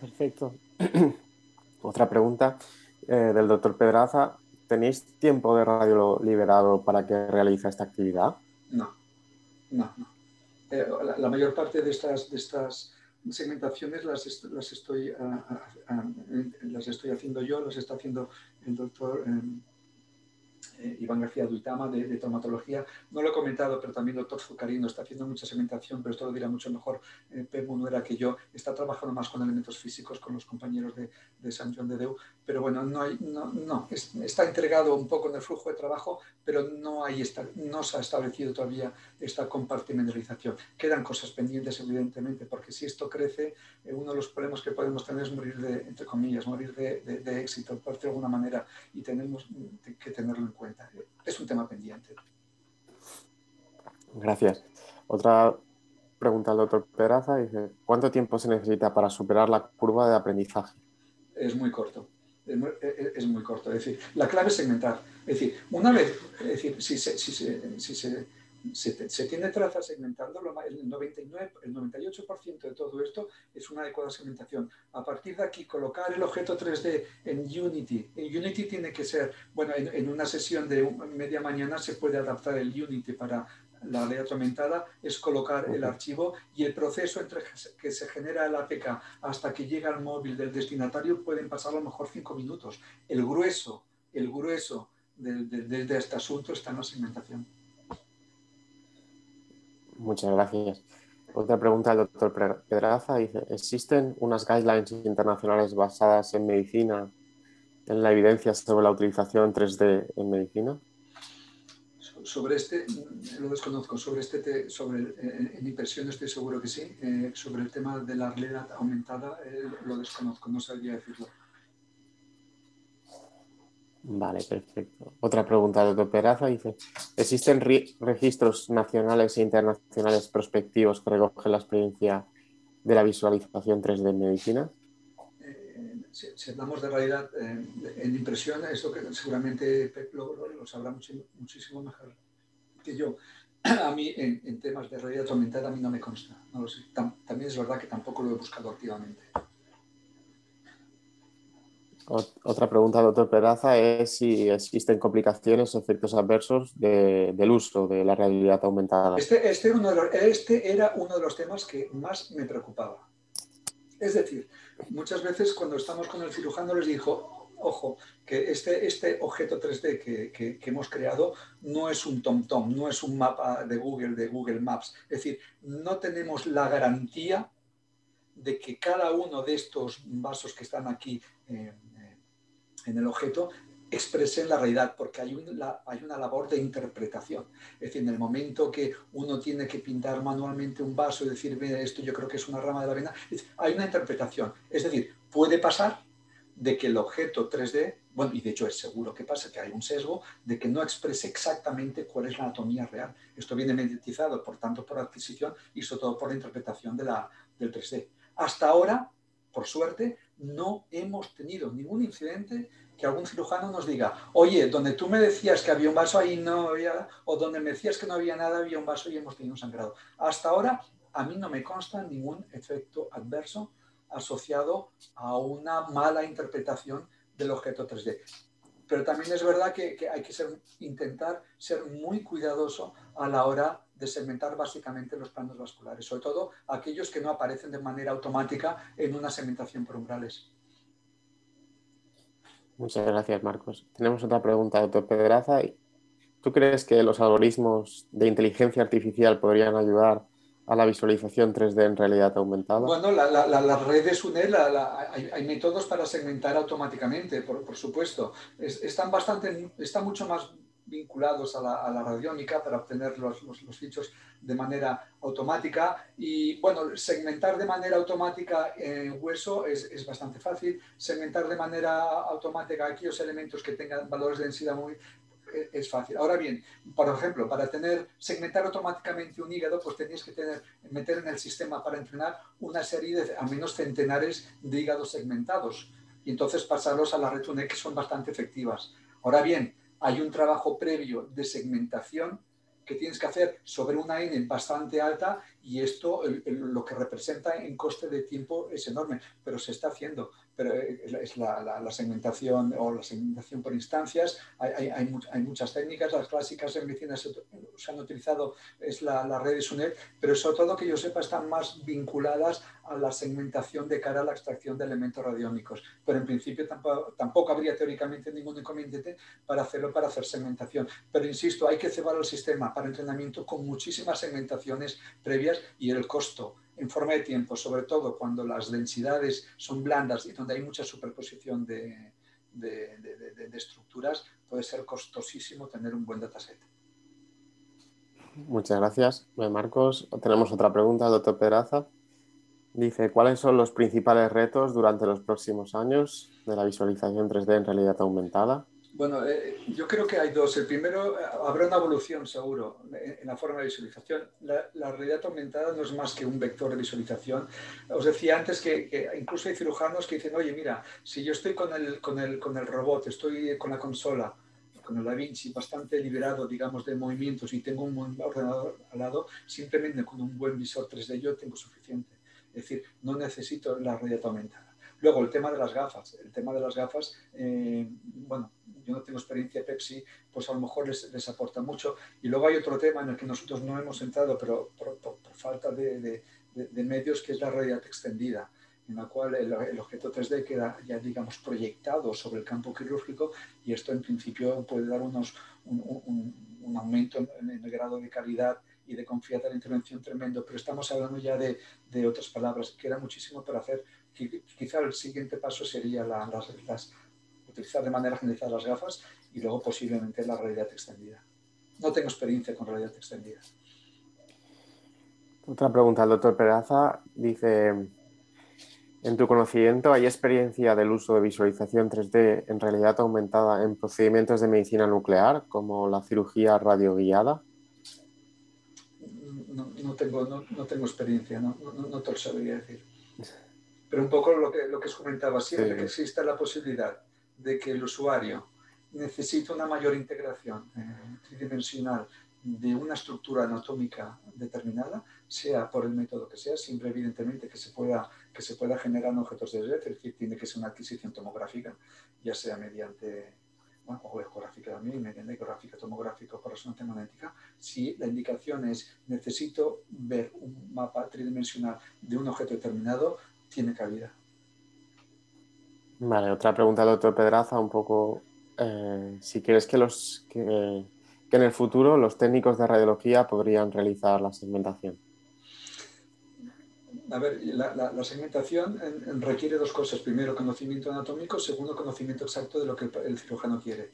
Perfecto. Otra pregunta. Eh, del doctor Pedraza, ¿tenéis tiempo de radio liberado para que realice esta actividad? No, no, no. Eh, la, mayor parte de estas, de estas segmentaciones las, las, estoy, ah, ah, ah, las estoy haciendo yo, las está haciendo el doctor em, eh, Iván García Duitama de, de, traumatología. No lo he comentado, pero también el doctor Zucarino está haciendo mucha segmentación, pero esto lo dirá mucho mejor eh, no era que yo. Está trabajando más con elementos físicos con los compañeros de, de San John de Deu, pero bueno, no, hay, no, no está entregado un poco en el flujo de trabajo, pero no, hay no se ha establecido todavía esta compartimentalización. Quedan cosas pendientes, evidentemente, porque si esto crece, eh, uno de los problemas que podemos tener es morir de, entre comillas, morir de, de éxito, por de alguna manera, y tenemos que tenerlo en cuenta. Es un tema pendiente. Gracias. Otra pregunta al doctor Peraza dice, ¿cuánto tiempo se necesita para superar la curva de aprendizaje? Es muy corto. Es muy, corto. Es decir, la clave es segmentar. Es decir, una vez, es decir, si se, si si se se, tiene traza segmentando, el, 99, el 98% de todo esto es una adecuada segmentación. A partir de aquí, colocar el objeto 3D en Unity. En Unity tiene que ser, bueno, en, una sesión de media mañana se puede adaptar el Unity para la ley aumentada, es colocar el archivo y el proceso entre que se genera el APK hasta que llega al móvil del destinatario pueden pasar a lo mejor cinco minutos. El grueso, el grueso de este asunto está en la segmentación. Muchas gracias. Otra pregunta del doctor Pedraza dice, ¿existen unas guidelines internacionales basadas en medicina, en la evidencia sobre la utilización 3D en medicina? Sobre este, lo desconozco, sobre este, sobre eh, en impresión estoy seguro que sí, eh, sobre el tema de la realidad aumentada eh, lo desconozco, no sabría decirlo. Vale, perfecto. Otra pregunta de Peraza dice, ¿existen registros nacionales e internacionales prospectivos que recogen la experiencia de la visualización 3D en medicina? Eh, si, hablamos de realidad eh, en impresión, eso que seguramente Pep lo, sabrá muchísimo mejor que yo. A mí, en, temas de realidad aumentada, a mí no me consta. No lo sé. también es verdad que tampoco lo he buscado activamente. Otra pregunta, doctor Peraza, es si existen complicaciones o efectos adversos del uso de la realidad aumentada. Este, este, este, era uno de los temas que más me preocupaba. Es decir, muchas veces cuando estamos con el cirujano les dijo, ojo, que este, este objeto 3D que, hemos creado no es un TomTom, no es un mapa de Google, de Google Maps. Es decir, no tenemos la garantía de que cada uno de estos vasos que están aquí eh, en el objeto expresen la realidad, porque hay, hay una labor de interpretación. Es decir, en el momento que uno tiene que pintar manualmente un vaso y decir, esto yo creo que es una rama de la vena, hay una interpretación. Es decir, puede pasar de que el objeto 3D, bueno, y de hecho es seguro que pasa, que hay un sesgo, de que no exprese exactamente cuál es la anatomía real. Esto viene mediatizado, por tanto, por adquisición y sobre todo por la interpretación de la, del 3D. Hasta ahora, por suerte, no hemos tenido ningún incidente que algún cirujano nos diga, oye, donde tú me decías que había un vaso ahí no había, o donde me decías que no había nada, había un vaso y hemos tenido un sangrado. Hasta ahora a mí no me consta ningún efecto adverso asociado a una mala interpretación del objeto 3D. Pero también es verdad que, hay que intentar ser muy cuidadoso a la hora de segmentar básicamente los planos vasculares, sobre todo aquellos que no aparecen de manera automática en una segmentación por umbrales. Muchas gracias, Marcos. Tenemos otra pregunta, doctor Pedraza. ¿Tú crees que los algoritmos de inteligencia artificial podrían ayudar a la visualización 3D en realidad aumentada? Bueno, las redes UNEL, hay, métodos para segmentar automáticamente, por, supuesto. están, bastante, están mucho más vinculados a la, radiónica para obtener los, los, fichos de manera automática. Y bueno, segmentar de manera automática en hueso es, es, bastante fácil. Segmentar de manera automática aquellos elementos que tengan valores de densidad muy, es fácil. Ahora bien, por ejemplo, para tener, segmentar automáticamente un hígado, pues tenías que tener, meter en el sistema para entrenar una serie de al menos centenares de hígados segmentados y entonces pasarlos a la red que son bastante efectivas. Ahora bien, hay un trabajo previo de segmentación que tienes que hacer sobre una N bastante alta y esto lo que representa en coste de tiempo es enorme, pero se está haciendo pero es la, segmentación o la segmentación por instancias. Hay, hay, muchas técnicas, las clásicas en medicina se, han utilizado, es la, red de SUNET, pero sobre todo que yo sepa están más vinculadas a la segmentación de cara a la extracción de elementos radiónicos. Pero en principio tampoco, tampoco habría teóricamente ningún inconveniente para hacerlo, para hacer segmentación. Pero insisto, hay que cebar el sistema para entrenamiento con muchísimas segmentaciones previas y el costo en forma de tiempo, sobre todo cuando las densidades son blandas y donde hay mucha superposición de, estructuras, puede ser costosísimo tener un buen dataset. Muchas gracias, Marcos. Tenemos otra pregunta, doctor Pedraza. Dice, ¿cuáles son los principales retos durante los próximos años de la visualización 3D en realidad aumentada? Bueno, eh, yo creo que hay dos. El primero, eh, habrá una evolución seguro en la forma de visualización. La, realidad aumentada no es más que un vector de visualización. Os decía antes que, incluso hay cirujanos que dicen, oye, mira, si yo estoy con el, con el, con el robot, estoy con la consola, con el Da Vinci bastante liberado, digamos, de movimientos y tengo un buen ordenador al lado, simplemente con un buen visor 3D yo tengo suficiente. Es decir, no necesito la realidad aumentada. Luego, el tema de las gafas. El tema de las gafas, eh, bueno, yo no tengo experiencia Pepsi, pues a lo mejor les, aporta mucho. Y luego hay otro tema en el que nosotros no hemos entrado, pero por, falta de, medios, que es la realidad extendida, en la cual el, objeto 3D queda ya, digamos, proyectado sobre el campo quirúrgico y esto en principio puede dar unos, un, aumento en, el grado de calidad y de confianza en la intervención tremendo, pero estamos hablando ya de, de otras palabras, queda muchísimo para hacer quizá el siguiente paso sería las, utilizar de manera generalizada las gafas y luego posiblemente la realidad extendida. No tengo experiencia con realidad extendida. Otra pregunta, el doctor Peraza dice, en tu conocimiento, ¿hay experiencia del uso de visualización 3D en realidad aumentada en procedimientos de medicina nuclear, como la cirugía radioguiada? No, no, tengo, no, tengo experiencia, no, te lo sabría decir. Pero un poco lo que, lo que os comentaba, siempre que exista la posibilidad de que el usuario necesite una mayor integración eh, tridimensional de una estructura anatómica determinada, sea por el método que sea, siempre evidentemente que se pueda, que se pueda generar objetos de red, es decir, tiene que ser una adquisición tomográfica, ya sea mediante, bueno, o ecográfica también, mediante ecográfica, tomográfica o por resonancia magnética, si la indicación es necesito ver un mapa tridimensional de un objeto determinado, tiene cabida. Vale, otra pregunta doctor Pedraza, un poco eh, si crees que, los, que, en el futuro los técnicos de radiología podrían realizar la segmentación. A ver, la, segmentación requiere dos cosas. Primero, conocimiento anatómico. Segundo, conocimiento exacto de lo que el, cirujano quiere.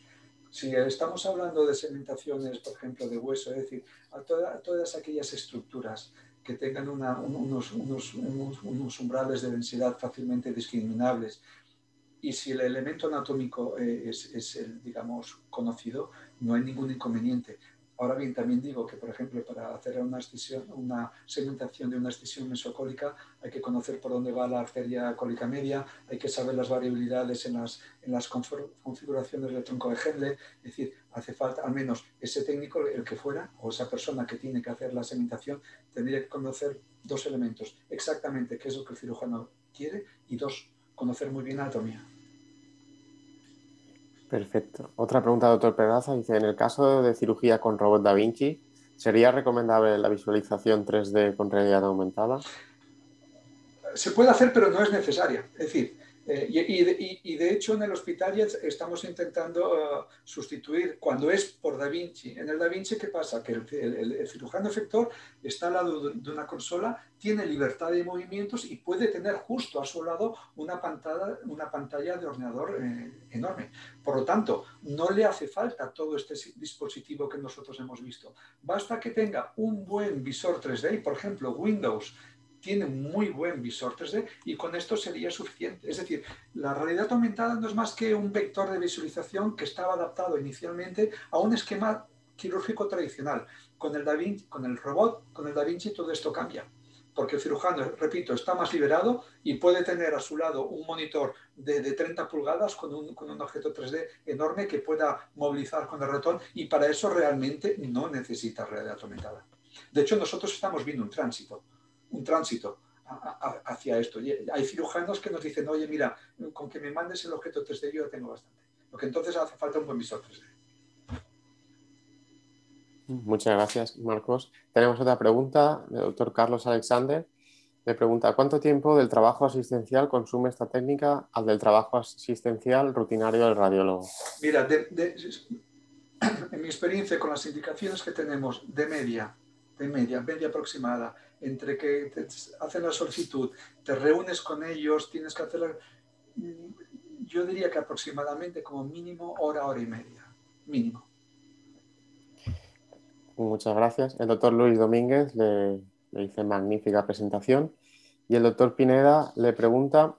Si estamos hablando de segmentaciones, por ejemplo, de hueso, es decir, a todas aquellas estructuras que tengan unos, unos, umbrales de densidad fácilmente discriminables. Y si el elemento anatómico eh, es, es el, digamos, conocido, no hay ningún inconveniente. Ahora bien, también digo que, por ejemplo, para hacer una, una segmentación de una excisión mesocólica hay que conocer por dónde va la arteria cólica media, hay que saber las variabilidades en las, en las configuraciones del tronco de Henle, es decir, hace falta al menos ese técnico, el que fuera, o esa persona que tiene que hacer la segmentación, tendría que conocer dos elementos, exactamente qué es lo que el cirujano quiere y dos, conocer muy bien la anatomía. Perfecto. Otra pregunta, doctor Pedraza. Dice, en el caso de cirugía con robot Da Vinci, ¿sería recomendable la visualización 3D con realidad aumentada? Se puede hacer, pero no es necesaria. Es decir, Eh, y, de, hecho en el hospital estamos intentando uh, sustituir, cuando es por Da Vinci, en el Da Vinci, ¿qué pasa? Que el, cirujano efector está al lado de una consola, tiene libertad de movimientos y puede tener justo a su lado una pantalla, una pantalla de ordenador eh, enorme. Por lo tanto, no le hace falta todo este dispositivo que nosotros hemos visto. Basta que tenga un buen visor 3D, por ejemplo, Windows tiene muy buen visor 3D y con esto sería suficiente. Es decir, la realidad aumentada no es más que un vector de visualización que estaba adaptado inicialmente a un esquema quirúrgico tradicional. Con el, da Vinci, con el robot, con el Da Vinci, todo esto cambia. Porque el cirujano, repito, está más liberado y puede tener a su lado un monitor de, 30 pulgadas con un, con un objeto 3D enorme que pueda movilizar con el ratón y para eso realmente no necesita realidad aumentada. De hecho, nosotros estamos viendo un tránsito un tránsito hacia esto. hay cirujanos que nos dicen, oye, mira, con que me mandes el objeto 3D yo ya tengo bastante. Lo que entonces hace falta un buen visor 3D. Muchas gracias, Marcos. Tenemos otra pregunta del doctor Carlos Alexander. Le pregunta, ¿cuánto tiempo del trabajo asistencial consume esta técnica al del trabajo asistencial rutinario del radiólogo? Mira, en mi experiencia con las indicaciones que tenemos de media, de media, media aproximada, entre que te hacen la solicitud, te reúnes con ellos, tienes que hacer, mm, yo diría que aproximadamente como mínimo hora, hora y media, mínimo. Muchas gracias. El doctor Luis Domínguez le, dice magnífica presentación y el doctor Pineda le pregunta,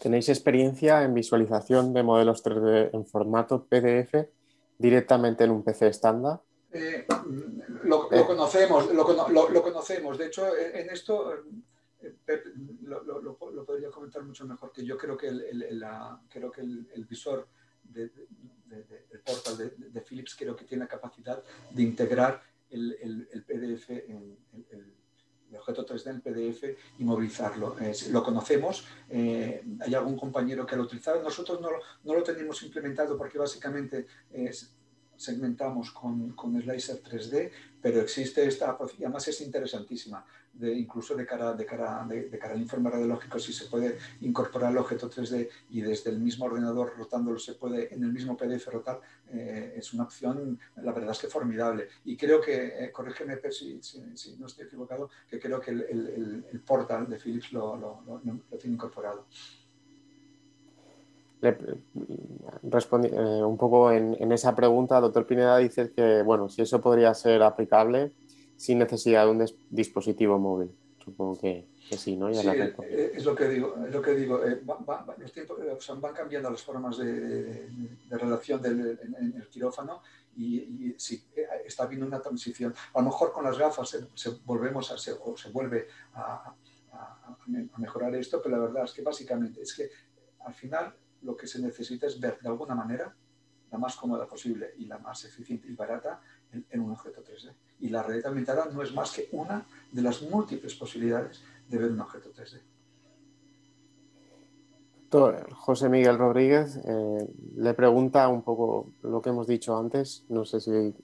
¿tenéis experiencia en visualización de modelos 3D en formato PDF directamente en un PC estándar? Eh, lo, conocemos, lo, conocemos. De hecho, en esto eh, lo, podría comentar mucho mejor que yo. Creo que el, creo que el, visor de, del portal de, Philips creo que tiene la capacidad de integrar el, PDF en el, objeto 3D en PDF y movilizarlo. lo conocemos, eh, hay algún compañero que lo ha utilizado, nosotros no, no, lo tenemos implementado porque básicamente es, segmentamos con, con Slicer 3D, pero existe esta, y además es interesantísima, de, incluso de cara, de, cara, de, cara al informe radiológico, si se puede incorporar el objeto 3D y desde el mismo ordenador rotándolo se puede en el mismo PDF rotar, eh, es una opción, la verdad es que formidable. Y creo que, eh, corrígeme si, si, no estoy equivocado, que creo que el, el, el portal de Philips lo, lo, lo tiene incorporado le, eh, un poco en, esa pregunta, doctor Pineda dice que, bueno, si eso podría ser aplicable sin necesidad de un dispositivo móvil. Supongo que, sí, ¿no? sí, eh, es lo que digo. Es lo que digo. Eh, los tiempos, van cambiando las formas de, relación en, el quirófano y, sí, está habiendo una transición. A lo mejor con las gafas se, volvemos a, se, o se vuelve a, a mejorar esto, pero la verdad es que básicamente es que al final lo que se necesita es ver de alguna manera la más cómoda posible y la más eficiente y barata en, un objeto 3D. Y la realidad aumentada no es más que una de las múltiples posibilidades de ver un objeto 3D. Doctor José Miguel Rodríguez eh, le pregunta un poco lo que hemos dicho antes, no sé si,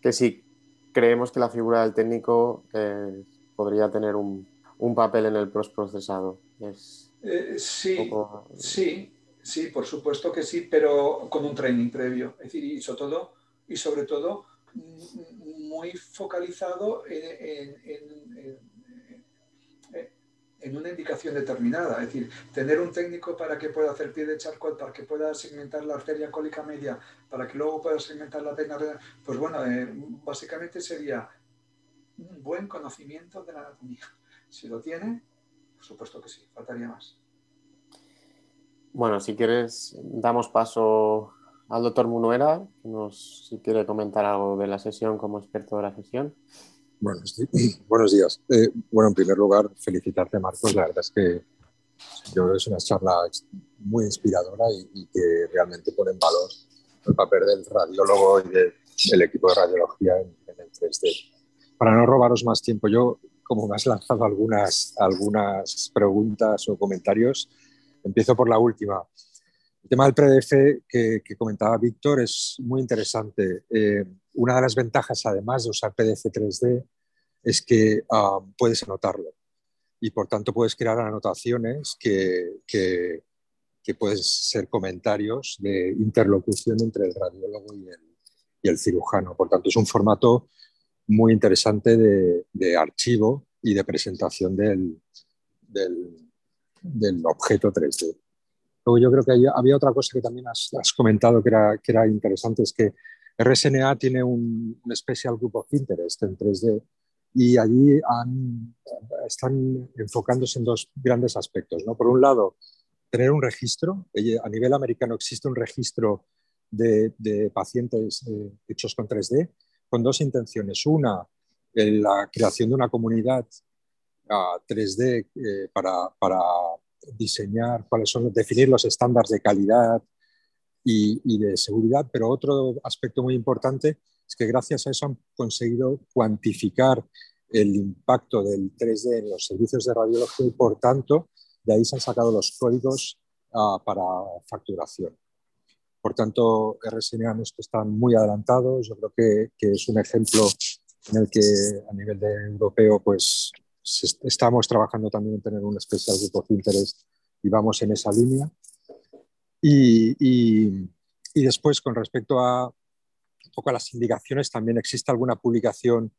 que si creemos que la figura del técnico eh, podría tener un, papel en el postprocesado. Eh, sí, sí, Sí, por supuesto que sí, pero con un training previo. Es decir, y sobre todo, y sobre todo muy focalizado en, una indicación determinada. Es decir, tener un técnico para que pueda hacer pie de charcot, para que pueda segmentar la arteria cólica media, para que luego pueda segmentar la vena Pues bueno, eh, básicamente sería un buen conocimiento de la anatomía. Si lo tiene, por supuesto que sí, faltaría más. Bueno, si quieres, damos paso al doctor Munuera, nos, si quiere comentar algo de la sesión como experto de la sesión. Bueno, buenos días. Eh, bueno, en primer lugar, felicitarte, Marcos. La verdad es que yo creo que es una charla muy inspiradora y, que realmente pone en valor el papel del radiólogo y del equipo de radiología en, el 3D. Para no robaros más tiempo, yo, como me has lanzado algunas, algunas preguntas o comentarios, Empiezo por la última. El tema del PDF que, comentaba Víctor es muy interesante. Eh, una de las ventajas, además de usar PDF 3D, es que um, puedes anotarlo y por tanto puedes crear anotaciones que, pueden ser comentarios de interlocución entre el radiólogo y el, cirujano. Por tanto, es un formato muy interesante de, archivo y de presentación del, del, objeto 3D. Luego yo creo que hay, había otra cosa que también has, has, comentado que era, que era interesante, es que RSNA tiene un, un Special Group of Interest en 3D y allí han, están enfocándose en dos grandes aspectos. ¿no? Por un lado, tener un registro. A nivel americano existe un registro de, de pacientes eh, hechos con 3D con dos intenciones. Una, la creación de una comunidad uh, 3D eh, para, para, diseñar cuáles son, definir los estándares de calidad y, y de seguridad, pero otro aspecto muy importante es que gracias a eso han conseguido cuantificar el impacto del 3D en los servicios de radiología y, por tanto, de ahí se han sacado los códigos uh, para facturación. Por tanto, RSNA en están muy adelantados. Yo creo que, que, es un ejemplo en el que a nivel europeo pues, estamos trabajando también en tener un especial grupo de interés y vamos en esa línea. Y, y, y después, con respecto a un poco a las indicaciones, también existe alguna publicación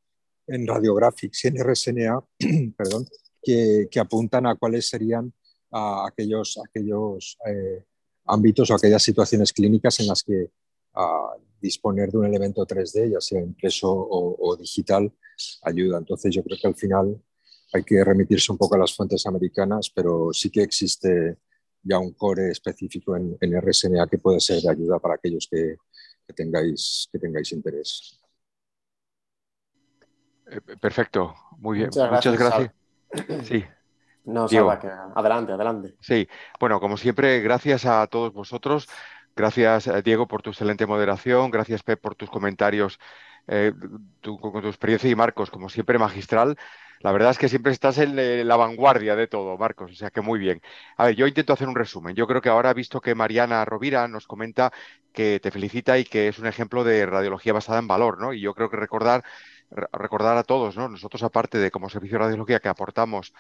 en Radiographics y en RSNA perdón, que, que, apuntan a cuáles serían a aquellos, aquellos eh, ámbitos o aquellas situaciones clínicas en las que uh, disponer de un elemento 3D, ya sea impreso o, o, digital, ayuda. Entonces yo creo que al final hay que remitirse un poco a las fuentes americanas, pero sí que existe ya un core específico en, en RSNA que puede ser de ayuda para aquellos que, que tengáis, que tengáis interés. Eh, perfecto, muy bien. Muchas gracias. Muchas gracias. Sí. No, Salva, que... adelante, adelante. Sí, bueno, como siempre, gracias a todos vosotros. Gracias, eh, Diego, por tu excelente moderación. Gracias, Pep, por tus comentarios, eh, con tu experiencia y Marcos, como siempre, magistral. La verdad es que siempre estás en la vanguardia de todo, Marcos, o sea que muy bien. A ver, yo intento hacer un resumen. Yo creo que ahora, visto que Mariana Rovira nos comenta que te felicita y que es un ejemplo de radiología basada en valor, ¿no? Y yo creo que recordar recordar a todos, ¿no? Nosotros, aparte de como servicio de radiología que aportamos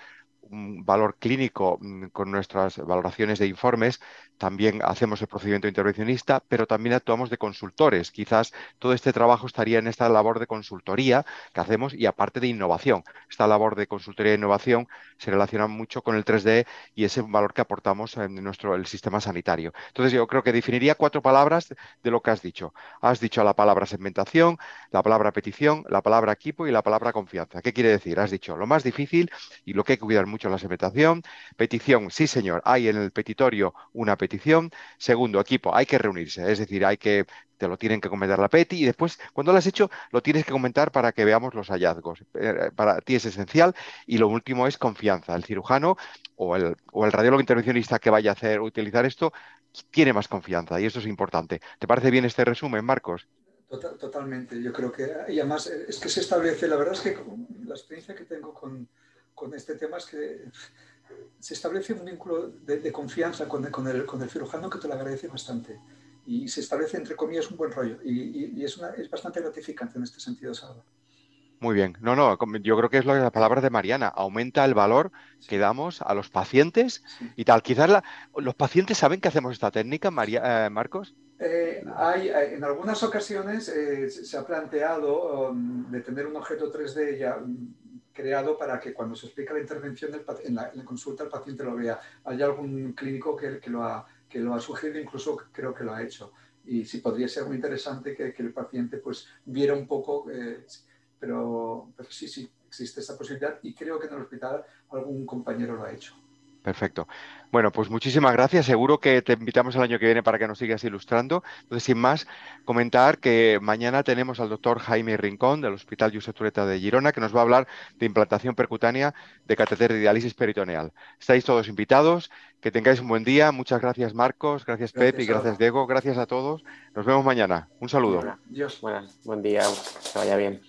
un valor clínico mm, con nuestras valoraciones de informes, también hacemos el procedimiento intervencionista, pero también actuamos de consultores. Quizás todo este trabajo estaría en esta labor de consultoría que hacemos y aparte de innovación. Esta labor de consultoría e innovación se relaciona mucho con el 3D y ese valor que aportamos en nuestro el sistema sanitario. Entonces yo creo que definiría cuatro palabras de lo que has dicho. Has dicho la palabra segmentación, la palabra petición, la palabra equipo y la palabra confianza. ¿Qué quiere decir? Has dicho lo más difícil y lo que hay que cuidar mucho la segmentación. Petición, sí señor, hay en el petitorio una petición. Segundo, equipo, hay que reunirse, es decir, hay que te lo tienen que comentar la PETI y después, cuando lo has hecho, lo tienes que comentar para que veamos los hallazgos. Eh, para ti es esencial. Y lo último es confianza. El cirujano o el, o el radiólogo intervencionista que vaya a hacer utilizar esto tiene más confianza y eso es importante. ¿Te parece bien este resumen, Marcos? Total, totalmente. Yo creo que, y además, es que se establece, la verdad es que la experiencia que tengo con, con este tema es que se establece un vínculo de, de confianza con, con, el, con, el, cirujano que te lo agradece bastante. Y se establece, entre comillas, un buen rollo. Y, y, y es, una, es, bastante gratificante en este sentido, Salva. Muy bien. No, no, yo creo que es lo que la palabra de Mariana. Aumenta el valor que damos a los pacientes sí. y tal. Quizás la, los pacientes saben que hacemos esta técnica, María, eh, Marcos. Eh, hay, en algunas ocasiones eh, se ha planteado um, de tener un objeto 3D ya um, creado para que cuando se explica la intervención del, en, la, en, la, consulta el paciente lo vea. Hay algún clínico que, que, lo ha, que lo ha sugerido, incluso creo que lo ha hecho. Y sí podría ser muy interesante que, que el paciente pues viera un poco, eh, pero, pero sí, sí, existe esa posibilidad y creo que en el hospital algún compañero lo ha hecho. Perfecto. Bueno, pues muchísimas gracias. Seguro que te invitamos el año que viene para que nos sigas ilustrando. Entonces, sin más, comentar que mañana tenemos al doctor Jaime Rincón del Hospital Josep Tureta de Girona, que nos va a hablar de implantación percutánea de catéter de diálisis peritoneal. Estáis todos invitados. Que tengáis un buen día. Muchas gracias, Marcos. Gracias, gracias Pep. Y gracias, Diego. Gracias a todos. Nos vemos mañana. Un saludo. Bueno, Dios. Bueno, buen día. Que vaya bien.